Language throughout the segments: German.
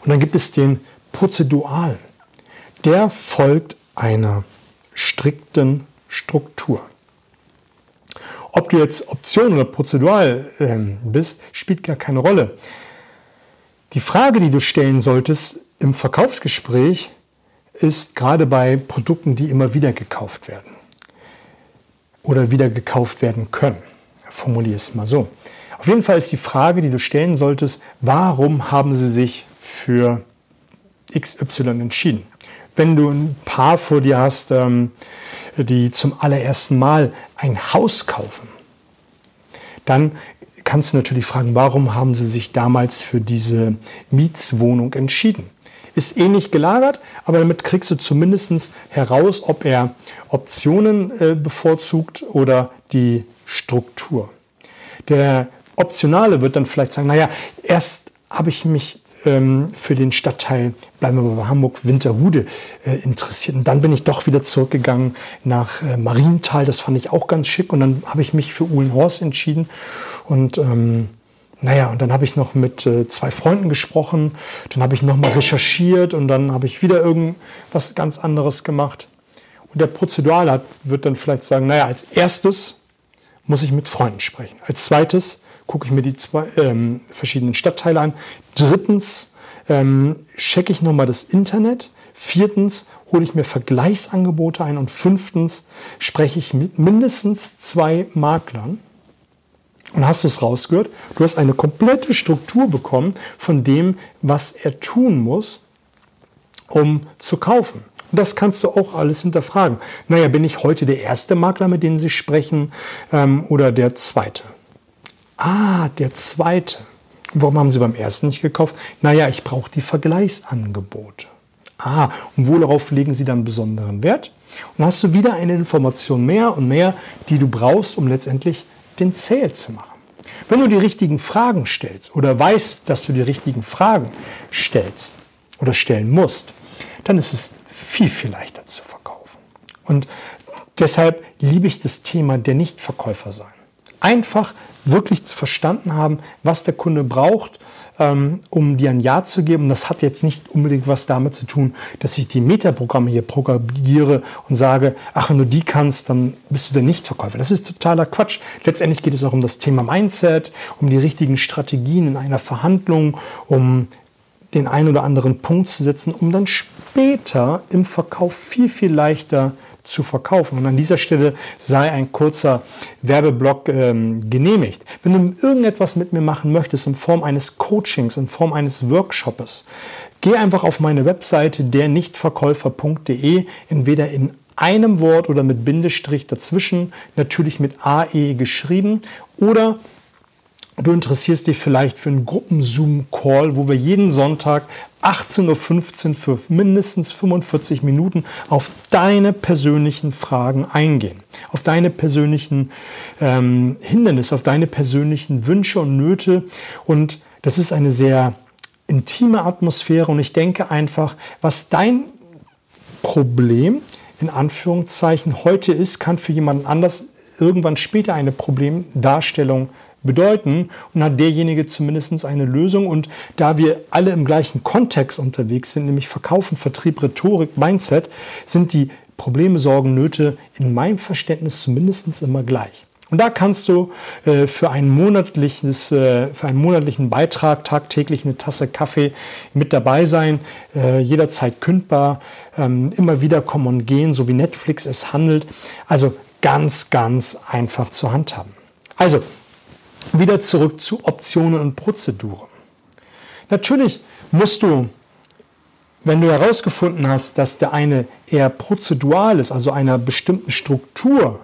Und dann gibt es den Prozedualen. Der folgt einer strikten Struktur. Ob du jetzt Option oder Prozedural äh, bist, spielt gar keine Rolle. Die Frage, die du stellen solltest im Verkaufsgespräch, ist gerade bei Produkten, die immer wieder gekauft werden oder wieder gekauft werden können. Formuliere es mal so. Auf jeden Fall ist die Frage, die du stellen solltest, warum haben sie sich für XY entschieden? Wenn du ein Paar vor dir hast, ähm, die zum allerersten Mal ein Haus kaufen, dann kannst du natürlich fragen, warum haben sie sich damals für diese Mietswohnung entschieden? Ist ähnlich gelagert, aber damit kriegst du zumindest heraus, ob er Optionen äh, bevorzugt oder die Struktur. Der Optionale wird dann vielleicht sagen, naja, erst habe ich mich ähm, für den Stadtteil, bleiben wir bei Hamburg, Winterhude äh, interessiert. Und dann bin ich doch wieder zurückgegangen nach äh, Marienthal, das fand ich auch ganz schick. Und dann habe ich mich für Uhlenhorst entschieden. Und ähm, naja, und dann habe ich noch mit äh, zwei Freunden gesprochen, dann habe ich nochmal recherchiert und dann habe ich wieder irgendwas ganz anderes gemacht. Und der Prozedural wird dann vielleicht sagen, naja, als erstes muss ich mit Freunden sprechen. Als zweites gucke ich mir die zwei, ähm, verschiedenen Stadtteile an. Drittens ähm, checke ich nochmal das Internet. Viertens hole ich mir Vergleichsangebote ein. Und fünftens spreche ich mit mindestens zwei Maklern. Und hast du es rausgehört? Du hast eine komplette Struktur bekommen von dem, was er tun muss, um zu kaufen. Und das kannst du auch alles hinterfragen. Naja, bin ich heute der erste Makler, mit dem Sie sprechen, ähm, oder der zweite? Ah, der zweite. Warum haben Sie beim ersten nicht gekauft? Naja, ich brauche die Vergleichsangebote. Ah, und worauf legen Sie dann besonderen Wert? Und hast du wieder eine Information mehr und mehr, die du brauchst, um letztendlich den Sale zu machen. Wenn du die richtigen Fragen stellst oder weißt, dass du die richtigen Fragen stellst oder stellen musst, dann ist es viel, viel leichter zu verkaufen. Und deshalb liebe ich das Thema der Nichtverkäufer sein. Einfach wirklich verstanden haben, was der Kunde braucht, ähm, um dir ein Ja zu geben. Und das hat jetzt nicht unbedingt was damit zu tun, dass ich die Metaprogramme hier programmiere und sage, ach, wenn du die kannst, dann bist du der Nichtverkäufer. Das ist totaler Quatsch. Letztendlich geht es auch um das Thema Mindset, um die richtigen Strategien in einer Verhandlung, um den einen oder anderen Punkt zu setzen, um dann später im Verkauf viel, viel leichter zu verkaufen. Und an dieser Stelle sei ein kurzer Werbeblock ähm, genehmigt. Wenn du irgendetwas mit mir machen möchtest in Form eines Coachings, in Form eines Workshops, geh einfach auf meine Webseite dernichtverkäufer.de, entweder in einem Wort oder mit Bindestrich dazwischen, natürlich mit AE geschrieben oder Du interessierst dich vielleicht für einen Gruppen-Zoom-Call, wo wir jeden Sonntag 18.15 Uhr für mindestens 45 Minuten auf deine persönlichen Fragen eingehen, auf deine persönlichen ähm, Hindernisse, auf deine persönlichen Wünsche und Nöte. Und das ist eine sehr intime Atmosphäre und ich denke einfach, was dein Problem in Anführungszeichen heute ist, kann für jemanden anders irgendwann später eine Problemdarstellung sein bedeuten und hat derjenige zumindest eine Lösung. Und da wir alle im gleichen Kontext unterwegs sind, nämlich Verkaufen, Vertrieb, Rhetorik, Mindset, sind die Probleme, Sorgen, Nöte in meinem Verständnis zumindest immer gleich. Und da kannst du äh, für, ein monatliches, äh, für einen monatlichen Beitrag tagtäglich eine Tasse Kaffee mit dabei sein, äh, jederzeit kündbar, ähm, immer wieder kommen und gehen, so wie Netflix es handelt. Also ganz, ganz einfach zu handhaben. Also wieder zurück zu Optionen und Prozeduren. Natürlich musst du, wenn du herausgefunden hast, dass der eine eher prozedural ist, also einer bestimmten Struktur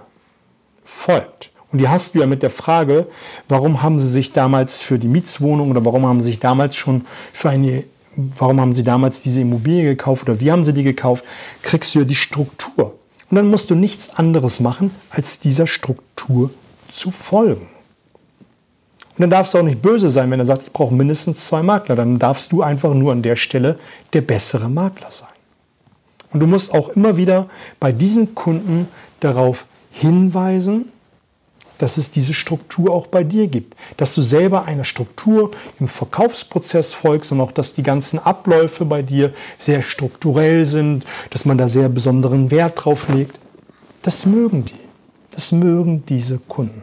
folgt, und die hast du ja mit der Frage, warum haben sie sich damals für die Mietswohnung oder warum haben sie sich damals schon für eine, warum haben sie damals diese Immobilie gekauft oder wie haben sie die gekauft, kriegst du ja die Struktur. Und dann musst du nichts anderes machen, als dieser Struktur zu folgen. Und dann darfst du auch nicht böse sein, wenn er sagt, ich brauche mindestens zwei Makler. Dann darfst du einfach nur an der Stelle der bessere Makler sein. Und du musst auch immer wieder bei diesen Kunden darauf hinweisen, dass es diese Struktur auch bei dir gibt. Dass du selber einer Struktur im Verkaufsprozess folgst und auch, dass die ganzen Abläufe bei dir sehr strukturell sind, dass man da sehr besonderen Wert drauf legt. Das mögen die. Das mögen diese Kunden.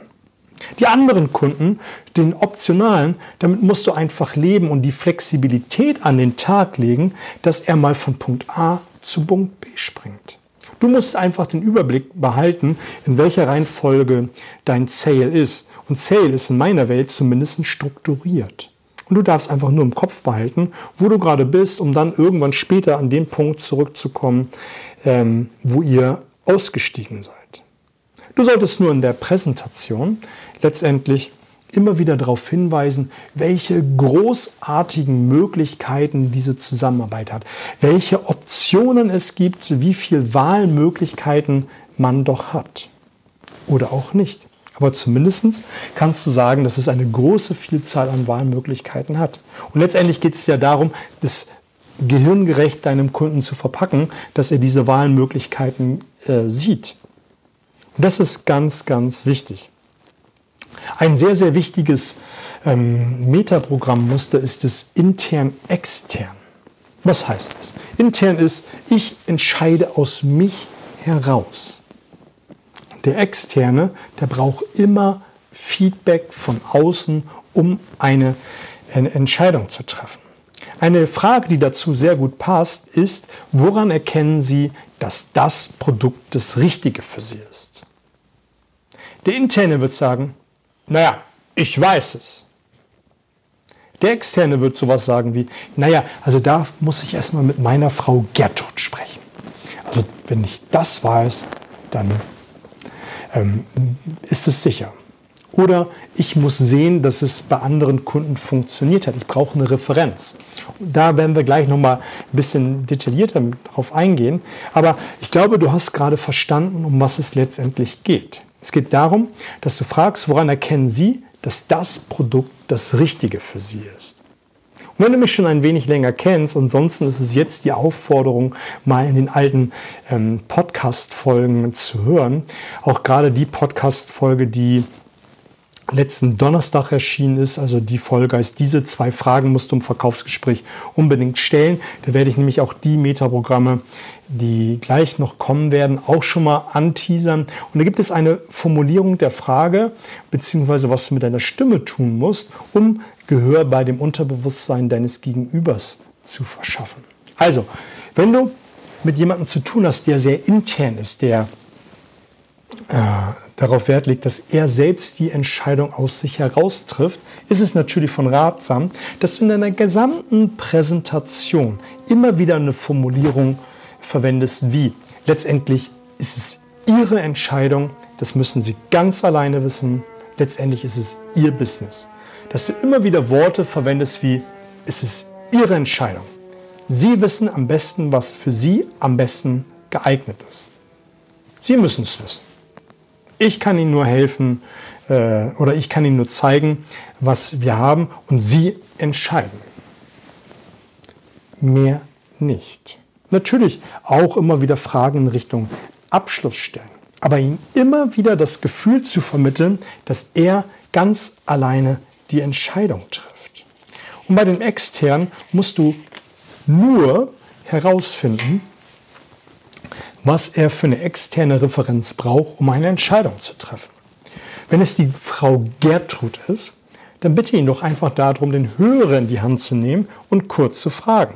Die anderen Kunden, den optionalen, damit musst du einfach leben und die Flexibilität an den Tag legen, dass er mal von Punkt A zu Punkt B springt. Du musst einfach den Überblick behalten, in welcher Reihenfolge dein Sale ist. Und Sale ist in meiner Welt zumindest strukturiert. Und du darfst einfach nur im Kopf behalten, wo du gerade bist, um dann irgendwann später an den Punkt zurückzukommen, ähm, wo ihr ausgestiegen seid. Du solltest nur in der Präsentation letztendlich immer wieder darauf hinweisen, welche großartigen Möglichkeiten diese Zusammenarbeit hat, welche Optionen es gibt, wie viele Wahlmöglichkeiten man doch hat. Oder auch nicht. Aber zumindest kannst du sagen, dass es eine große Vielzahl an Wahlmöglichkeiten hat. Und letztendlich geht es ja darum, das gehirngerecht deinem Kunden zu verpacken, dass er diese Wahlmöglichkeiten äh, sieht. Und das ist ganz, ganz wichtig. Ein sehr, sehr wichtiges ähm, Metaprogrammmuster ist das intern-extern. Was heißt das? Intern ist, ich entscheide aus mich heraus. Der externe, der braucht immer Feedback von außen, um eine, eine Entscheidung zu treffen. Eine Frage, die dazu sehr gut passt, ist, woran erkennen Sie, dass das Produkt das Richtige für Sie ist? Der Interne wird sagen, naja, ich weiß es. Der Externe wird sowas sagen wie, naja, also da muss ich erstmal mit meiner Frau Gertrud sprechen. Also wenn ich das weiß, dann ähm, ist es sicher. Oder ich muss sehen, dass es bei anderen Kunden funktioniert hat. Ich brauche eine Referenz. Da werden wir gleich nochmal ein bisschen detaillierter drauf eingehen. Aber ich glaube, du hast gerade verstanden, um was es letztendlich geht. Es geht darum, dass du fragst, woran erkennen Sie, dass das Produkt das Richtige für Sie ist. Und wenn du mich schon ein wenig länger kennst, ansonsten ist es jetzt die Aufforderung, mal in den alten ähm, Podcast-Folgen zu hören. Auch gerade die Podcast-Folge, die letzten Donnerstag erschienen ist. Also die Folge heißt, diese zwei Fragen musst du im Verkaufsgespräch unbedingt stellen. Da werde ich nämlich auch die Metaprogramme, die gleich noch kommen werden, auch schon mal anteasern. Und da gibt es eine Formulierung der Frage, beziehungsweise was du mit deiner Stimme tun musst, um Gehör bei dem Unterbewusstsein deines Gegenübers zu verschaffen. Also, wenn du mit jemandem zu tun hast, der sehr intern ist, der äh, darauf Wert legt, dass er selbst die Entscheidung aus sich heraus trifft, ist es natürlich von ratsam, dass du in deiner gesamten Präsentation immer wieder eine Formulierung verwendest wie. Letztendlich ist es ihre Entscheidung, das müssen sie ganz alleine wissen. Letztendlich ist es ihr Business. Dass du immer wieder Worte verwendest wie, es ist ihre Entscheidung. Sie wissen am besten, was für sie am besten geeignet ist. Sie müssen es wissen. Ich kann Ihnen nur helfen äh, oder ich kann Ihnen nur zeigen, was wir haben und Sie entscheiden. Mehr nicht. Natürlich auch immer wieder Fragen in Richtung Abschluss stellen, aber ihm immer wieder das Gefühl zu vermitteln, dass er ganz alleine die Entscheidung trifft. Und bei den externen musst du nur herausfinden, was er für eine externe Referenz braucht, um eine Entscheidung zu treffen. Wenn es die Frau Gertrud ist, dann bitte ihn doch einfach darum, den Hörer in die Hand zu nehmen und kurz zu fragen.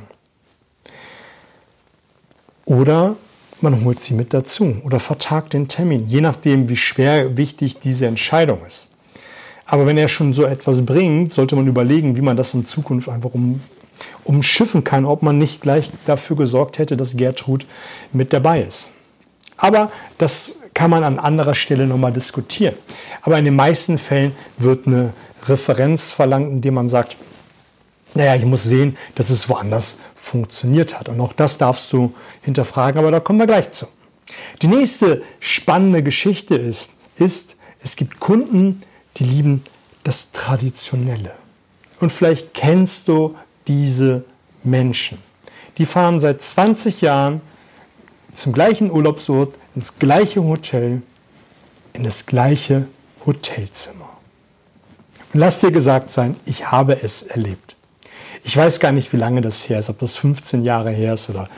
Oder man holt sie mit dazu oder vertagt den Termin, je nachdem, wie schwer wichtig diese Entscheidung ist. Aber wenn er schon so etwas bringt, sollte man überlegen, wie man das in Zukunft einfach um umschiffen kann, ob man nicht gleich dafür gesorgt hätte, dass Gertrud mit dabei ist. Aber das kann man an anderer Stelle nochmal diskutieren. Aber in den meisten Fällen wird eine Referenz verlangt, indem man sagt, naja, ich muss sehen, dass es woanders funktioniert hat. Und auch das darfst du hinterfragen, aber da kommen wir gleich zu. Die nächste spannende Geschichte ist, ist, es gibt Kunden, die lieben das Traditionelle. Und vielleicht kennst du diese Menschen. Die fahren seit 20 Jahren zum gleichen Urlaubsort, ins gleiche Hotel, in das gleiche Hotelzimmer. Und lass dir gesagt sein, ich habe es erlebt. Ich weiß gar nicht, wie lange das her ist, ob das 15 Jahre her ist oder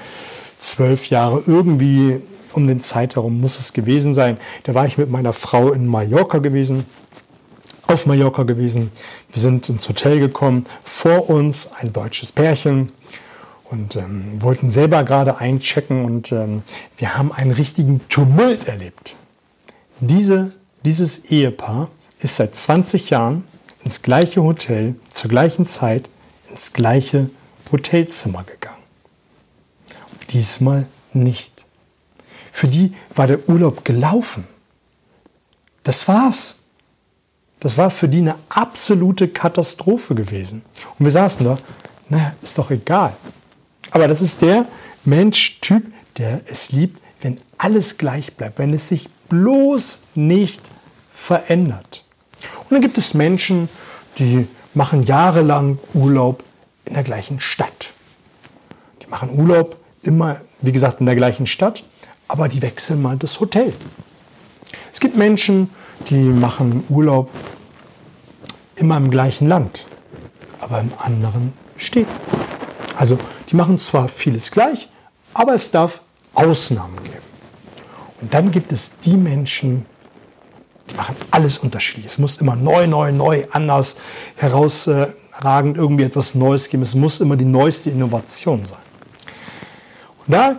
12 Jahre. Irgendwie um den Zeit herum muss es gewesen sein. Da war ich mit meiner Frau in Mallorca gewesen, auf Mallorca gewesen. Wir sind ins Hotel gekommen. Vor uns ein deutsches Pärchen und ähm, wollten selber gerade einchecken und ähm, wir haben einen richtigen Tumult erlebt. Diese, dieses Ehepaar ist seit 20 Jahren ins gleiche Hotel zur gleichen Zeit ins gleiche Hotelzimmer gegangen. Diesmal nicht. Für die war der Urlaub gelaufen. Das war's. Das war für die eine absolute Katastrophe gewesen. Und wir saßen da, naja, ist doch egal. Aber das ist der Mensch-Typ, der es liebt, wenn alles gleich bleibt, wenn es sich bloß nicht verändert. Und dann gibt es Menschen, die machen jahrelang Urlaub in der gleichen Stadt. Die machen Urlaub immer, wie gesagt, in der gleichen Stadt, aber die wechseln mal das Hotel. Es gibt Menschen, die machen Urlaub immer im gleichen Land, aber im anderen Städten. Also die machen zwar vieles gleich, aber es darf Ausnahmen geben. Und dann gibt es die Menschen, die machen alles unterschiedlich. Es muss immer neu, neu, neu, anders, herausragend irgendwie etwas Neues geben. Es muss immer die neueste Innovation sein. Und da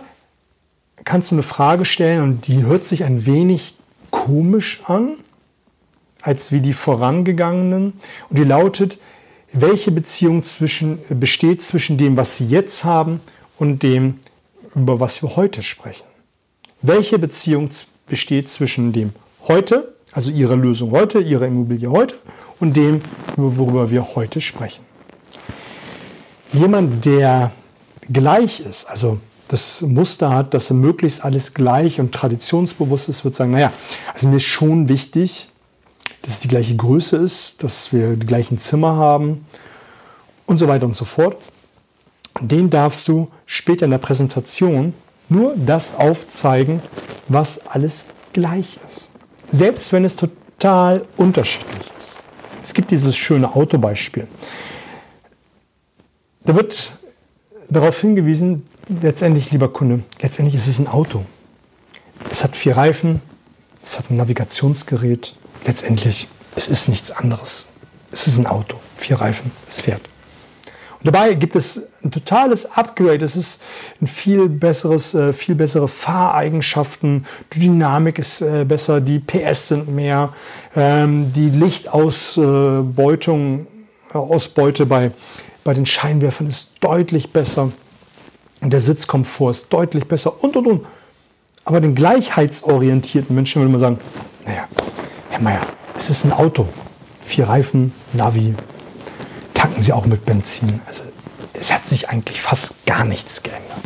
kannst du eine Frage stellen und die hört sich ein wenig komisch an, als wie die vorangegangenen. Und die lautet, welche Beziehung zwischen, besteht zwischen dem, was sie jetzt haben und dem, über was wir heute sprechen? Welche Beziehung besteht zwischen dem heute, also ihrer Lösung heute, ihrer Immobilie heute und dem, worüber wir heute sprechen? Jemand, der gleich ist, also das Muster hat, dass er möglichst alles gleich und traditionsbewusst ist, wird sagen, naja, also mir ist schon wichtig, dass es die gleiche Größe ist, dass wir die gleichen Zimmer haben und so weiter und so fort. Den darfst du später in der Präsentation nur das aufzeigen, was alles gleich ist. Selbst wenn es total unterschiedlich ist. Es gibt dieses schöne Autobeispiel. Da wird darauf hingewiesen, letztendlich, lieber Kunde, letztendlich ist es ein Auto. Es hat vier Reifen, es hat ein Navigationsgerät. Letztendlich, es ist nichts anderes. Es ist ein Auto, vier Reifen, es fährt. Und dabei gibt es ein totales Upgrade. Es ist ein viel besseres, äh, viel bessere Fahreigenschaften. Die Dynamik ist äh, besser, die PS sind mehr, ähm, die Lichtausbeutung, äh, Ausbeute bei, bei den Scheinwerfern ist deutlich besser. Der Sitzkomfort ist deutlich besser und und und. Aber den gleichheitsorientierten Menschen würde man sagen, naja, Herr Meier, es ist ein Auto. Vier Reifen, Navi, tanken Sie auch mit Benzin. Also es hat sich eigentlich fast gar nichts geändert.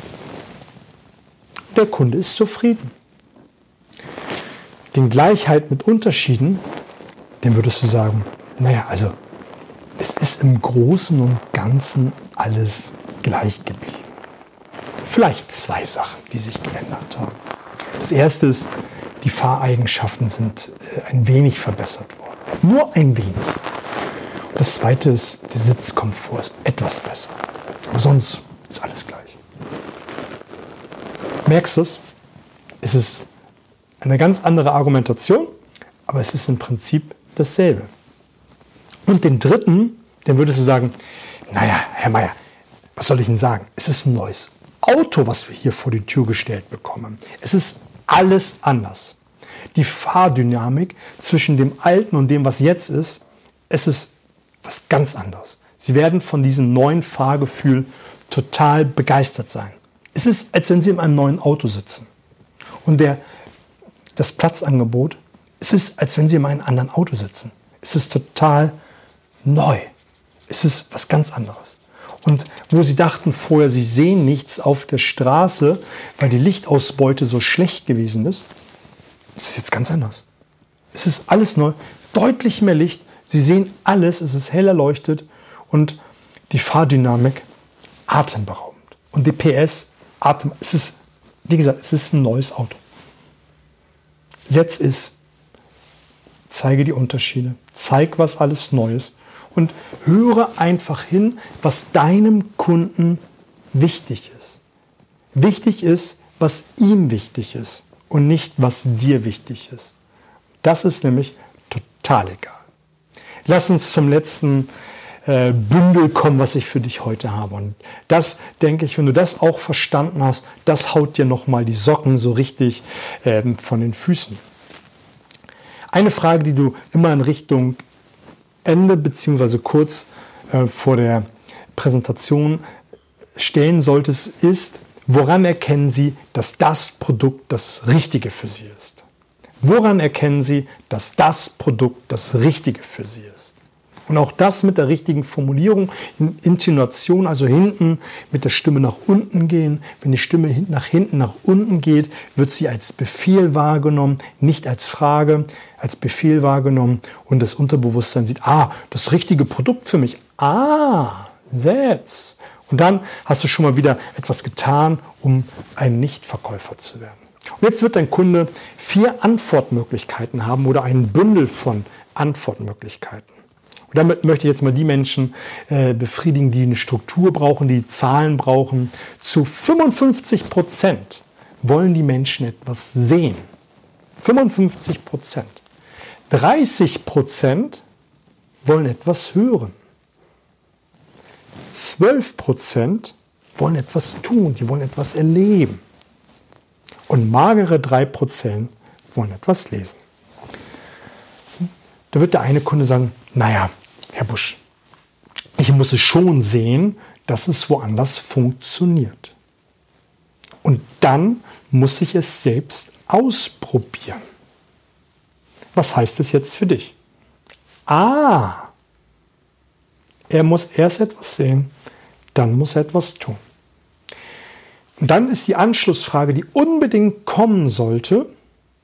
Der Kunde ist zufrieden. Den Gleichheit mit Unterschieden, dem würdest du sagen, naja, also es ist im Großen und Ganzen alles gleich geblieben. Vielleicht zwei Sachen, die sich geändert haben. Das erste ist, die Fahreigenschaften sind äh, ein wenig verbessert worden. Nur ein wenig. Das zweite ist, der Sitzkomfort ist etwas besser. Aber sonst ist alles gleich. Merkst es? Es ist eine ganz andere Argumentation, aber es ist im Prinzip dasselbe. Und den dritten, den würdest du sagen, naja, Herr Meier, was soll ich Ihnen sagen? Es ist ein neues Auto, was wir hier vor die Tür gestellt bekommen. Es ist alles anders. Die Fahrdynamik zwischen dem Alten und dem, was jetzt ist, es ist was ganz anderes. Sie werden von diesem neuen Fahrgefühl total begeistert sein. Es ist, als wenn Sie in einem neuen Auto sitzen. Und der, das Platzangebot, es ist, als wenn Sie in einem anderen Auto sitzen. Es ist total neu. Es ist was ganz anderes. Und wo sie dachten vorher, sie sehen nichts auf der Straße, weil die Lichtausbeute so schlecht gewesen ist, ist es jetzt ganz anders. Es ist alles neu, deutlich mehr Licht. Sie sehen alles, es ist hell erleuchtet und die Fahrdynamik atemberaubend. Und die PS, Atem, es ist, wie gesagt, es ist ein neues Auto. Setz ist zeige die Unterschiede, zeig, was alles neu ist und höre einfach hin, was deinem Kunden wichtig ist. Wichtig ist, was ihm wichtig ist und nicht, was dir wichtig ist. Das ist nämlich total egal. Lass uns zum letzten äh, Bündel kommen, was ich für dich heute habe. Und das, denke ich, wenn du das auch verstanden hast, das haut dir nochmal die Socken so richtig äh, von den Füßen. Eine Frage, die du immer in Richtung Ende bzw. kurz äh, vor der Präsentation stellen solltest, ist, woran erkennen Sie, dass das Produkt das Richtige für Sie ist? Woran erkennen Sie, dass das Produkt das Richtige für Sie ist? Und auch das mit der richtigen Formulierung, Intonation, also hinten mit der Stimme nach unten gehen. Wenn die Stimme nach hinten nach unten geht, wird sie als Befehl wahrgenommen, nicht als Frage, als Befehl wahrgenommen. Und das Unterbewusstsein sieht, ah, das richtige Produkt für mich. Ah, Setz. Und dann hast du schon mal wieder etwas getan, um ein Nichtverkäufer zu werden. Und jetzt wird dein Kunde vier Antwortmöglichkeiten haben oder ein Bündel von Antwortmöglichkeiten. Damit möchte ich jetzt mal die Menschen äh, befriedigen, die eine Struktur brauchen, die Zahlen brauchen. Zu 55 Prozent wollen die Menschen etwas sehen. 55 Prozent. 30 Prozent wollen etwas hören. 12 Prozent wollen etwas tun, die wollen etwas erleben. Und magere 3 Prozent wollen etwas lesen. Da wird der eine Kunde sagen, naja, Herr Busch, ich muss es schon sehen, dass es woanders funktioniert. Und dann muss ich es selbst ausprobieren. Was heißt es jetzt für dich? Ah, er muss erst etwas sehen, dann muss er etwas tun. Und dann ist die Anschlussfrage, die unbedingt kommen sollte,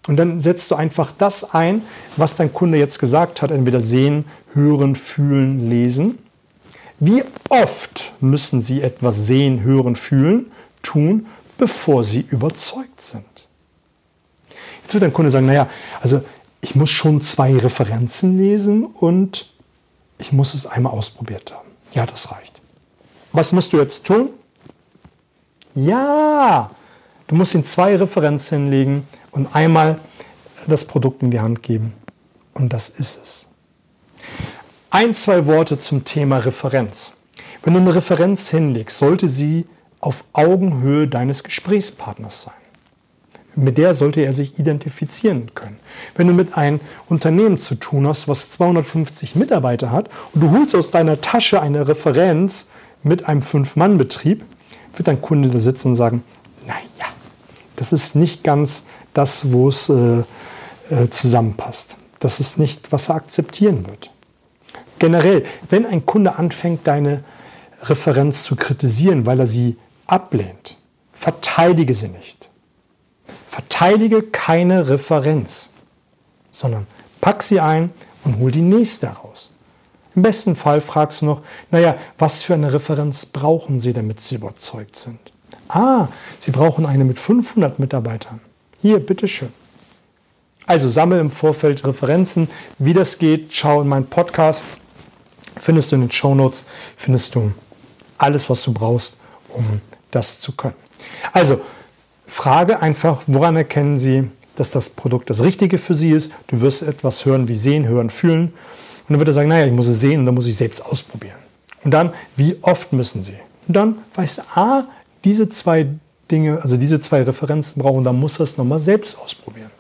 und dann setzt du einfach das ein, was dein Kunde jetzt gesagt hat, entweder sehen, hören, fühlen, lesen. Wie oft müssen sie etwas sehen, hören, fühlen, tun, bevor sie überzeugt sind? Jetzt wird dein Kunde sagen, naja, also ich muss schon zwei Referenzen lesen und ich muss es einmal ausprobiert haben. Ja, das reicht. Was musst du jetzt tun? Ja, du musst ihm zwei Referenzen hinlegen und einmal das Produkt in die Hand geben. Und das ist es. Ein, zwei Worte zum Thema Referenz. Wenn du eine Referenz hinlegst, sollte sie auf Augenhöhe deines Gesprächspartners sein. Mit der sollte er sich identifizieren können. Wenn du mit einem Unternehmen zu tun hast, was 250 Mitarbeiter hat und du holst aus deiner Tasche eine Referenz mit einem Fünf-Mann-Betrieb, wird dein Kunde da sitzen und sagen, naja, das ist nicht ganz das, wo es äh, äh, zusammenpasst. Das ist nicht, was er akzeptieren wird. Generell, wenn ein Kunde anfängt, deine Referenz zu kritisieren, weil er sie ablehnt, verteidige sie nicht. Verteidige keine Referenz, sondern pack sie ein und hol die nächste heraus. Im besten Fall fragst du noch, naja, was für eine Referenz brauchen Sie, damit Sie überzeugt sind? Ah, Sie brauchen eine mit 500 Mitarbeitern. Hier, bitteschön. Also sammle im Vorfeld Referenzen. Wie das geht, schau in meinen Podcast. Findest du in den Show Notes, findest du alles, was du brauchst, um das zu können. Also, frage einfach, woran erkennen Sie, dass das Produkt das Richtige für Sie ist? Du wirst etwas hören wie sehen, hören, fühlen. Und dann wird er sagen, naja, ich muss es sehen und dann muss ich selbst ausprobieren. Und dann, wie oft müssen Sie? Und dann weißt du, ah, diese zwei Dinge, also diese zwei Referenzen brauchen, dann muss er es nochmal selbst ausprobieren.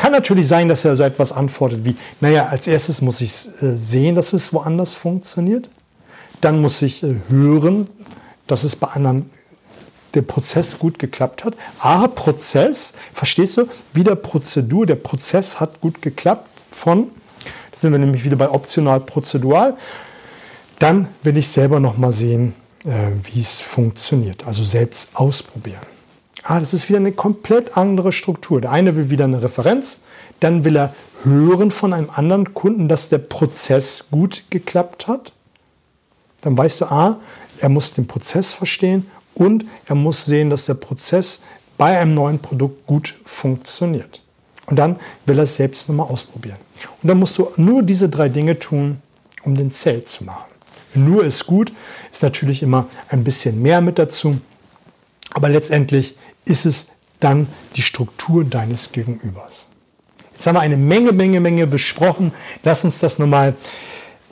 Kann natürlich sein, dass er so etwas antwortet wie, naja, als erstes muss ich äh, sehen, dass es woanders funktioniert. Dann muss ich äh, hören, dass es bei anderen der Prozess gut geklappt hat. Ah, Prozess, verstehst du? Wieder Prozedur, der Prozess hat gut geklappt von, da sind wir nämlich wieder bei optional prozedural. Dann will ich selber nochmal sehen, äh, wie es funktioniert. Also selbst ausprobieren. Ah, das ist wieder eine komplett andere Struktur. Der eine will wieder eine Referenz, dann will er hören von einem anderen Kunden, dass der Prozess gut geklappt hat. Dann weißt du, ah, er muss den Prozess verstehen und er muss sehen, dass der Prozess bei einem neuen Produkt gut funktioniert. Und dann will er es selbst nochmal ausprobieren. Und dann musst du nur diese drei Dinge tun, um den Zelt zu machen. Nur ist gut, ist natürlich immer ein bisschen mehr mit dazu, aber letztendlich ist es dann die Struktur deines Gegenübers. Jetzt haben wir eine Menge, Menge, Menge besprochen. Lass uns das nochmal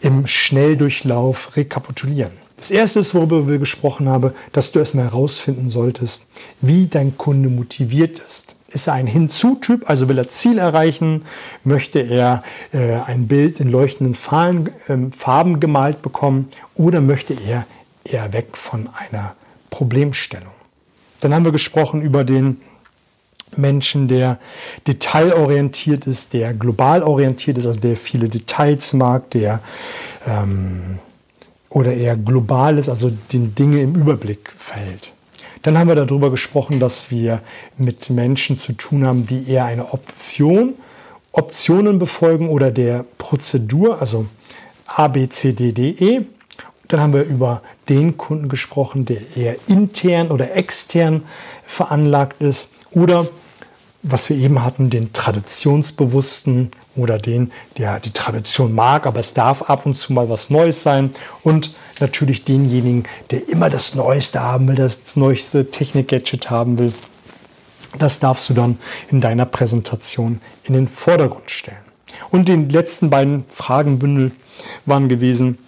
im Schnelldurchlauf rekapitulieren. Das erste ist, worüber wir gesprochen haben, dass du erstmal herausfinden solltest, wie dein Kunde motiviert ist. Ist er ein Hinzu-Typ, also will er Ziel erreichen? Möchte er äh, ein Bild in leuchtenden Farben, äh, Farben gemalt bekommen? Oder möchte er eher weg von einer Problemstellung? Dann haben wir gesprochen über den Menschen, der detailorientiert ist, der global orientiert ist, also der viele Details mag, der ähm, oder eher global ist, also den Dinge im Überblick verhält. Dann haben wir darüber gesprochen, dass wir mit Menschen zu tun haben, die eher eine Option, Optionen befolgen oder der Prozedur, also A, B, C, D, D, E. Dann haben wir über den Kunden gesprochen, der eher intern oder extern veranlagt ist oder was wir eben hatten, den Traditionsbewussten oder den, der die Tradition mag, aber es darf ab und zu mal was Neues sein. Und natürlich denjenigen, der immer das Neueste haben will, das neueste Technik-Gadget haben will. Das darfst du dann in deiner Präsentation in den Vordergrund stellen. Und die letzten beiden Fragenbündel waren gewesen,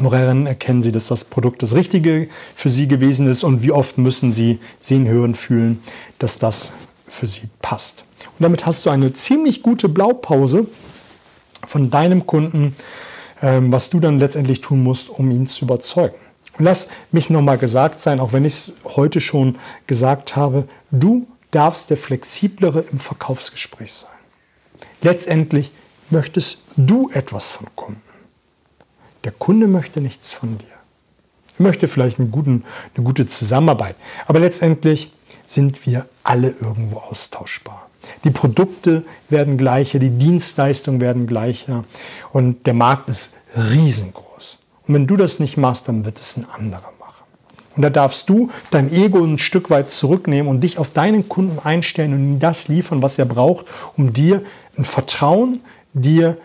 woran erkennen Sie, dass das Produkt das Richtige für Sie gewesen ist und wie oft müssen Sie sehen, hören, fühlen, dass das für sie passt. Und damit hast du eine ziemlich gute Blaupause von deinem Kunden, ähm, was du dann letztendlich tun musst, um ihn zu überzeugen. Und lass mich nochmal gesagt sein, auch wenn ich es heute schon gesagt habe, du darfst der flexiblere im Verkaufsgespräch sein. Letztendlich möchtest du etwas von Kunden. Der Kunde möchte nichts von dir. Er möchte vielleicht einen guten, eine gute Zusammenarbeit. Aber letztendlich sind wir alle irgendwo austauschbar. Die Produkte werden gleicher, die Dienstleistungen werden gleicher und der Markt ist riesengroß. Und wenn du das nicht machst, dann wird es ein anderer machen. Und da darfst du dein Ego ein Stück weit zurücknehmen und dich auf deinen Kunden einstellen und ihm das liefern, was er braucht, um dir ein Vertrauen, dir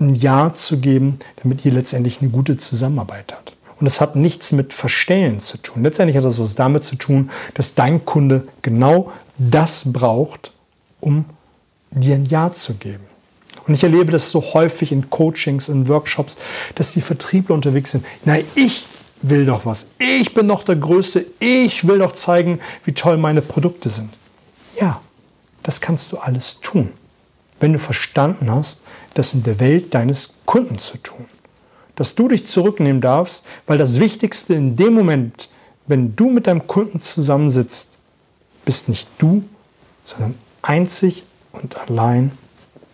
ein Ja zu geben, damit ihr letztendlich eine gute Zusammenarbeit habt. Und es hat nichts mit Verstellen zu tun. Letztendlich hat das was damit zu tun, dass dein Kunde genau das braucht, um dir ein Ja zu geben. Und ich erlebe das so häufig in Coachings, in Workshops, dass die Vertriebler unterwegs sind. Na, ich will doch was. Ich bin doch der Größte. Ich will doch zeigen, wie toll meine Produkte sind. Ja, das kannst du alles tun, wenn du verstanden hast, das in der Welt deines Kunden zu tun dass du dich zurücknehmen darfst, weil das Wichtigste in dem Moment, wenn du mit deinem Kunden zusammensitzt, bist nicht du, sondern einzig und allein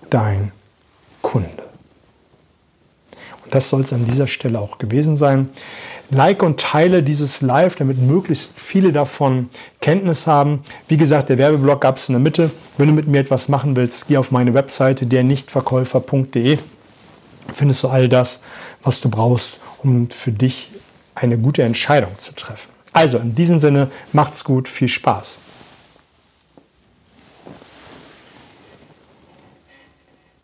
dein Kunde. Und das soll es an dieser Stelle auch gewesen sein. Like und teile dieses Live, damit möglichst viele davon Kenntnis haben. Wie gesagt, der Werbeblock gab es in der Mitte. Wenn du mit mir etwas machen willst, geh auf meine Webseite dernichtverkäufer.de. Findest du all das, was du brauchst, um für dich eine gute Entscheidung zu treffen. Also in diesem Sinne, macht's gut, viel Spaß.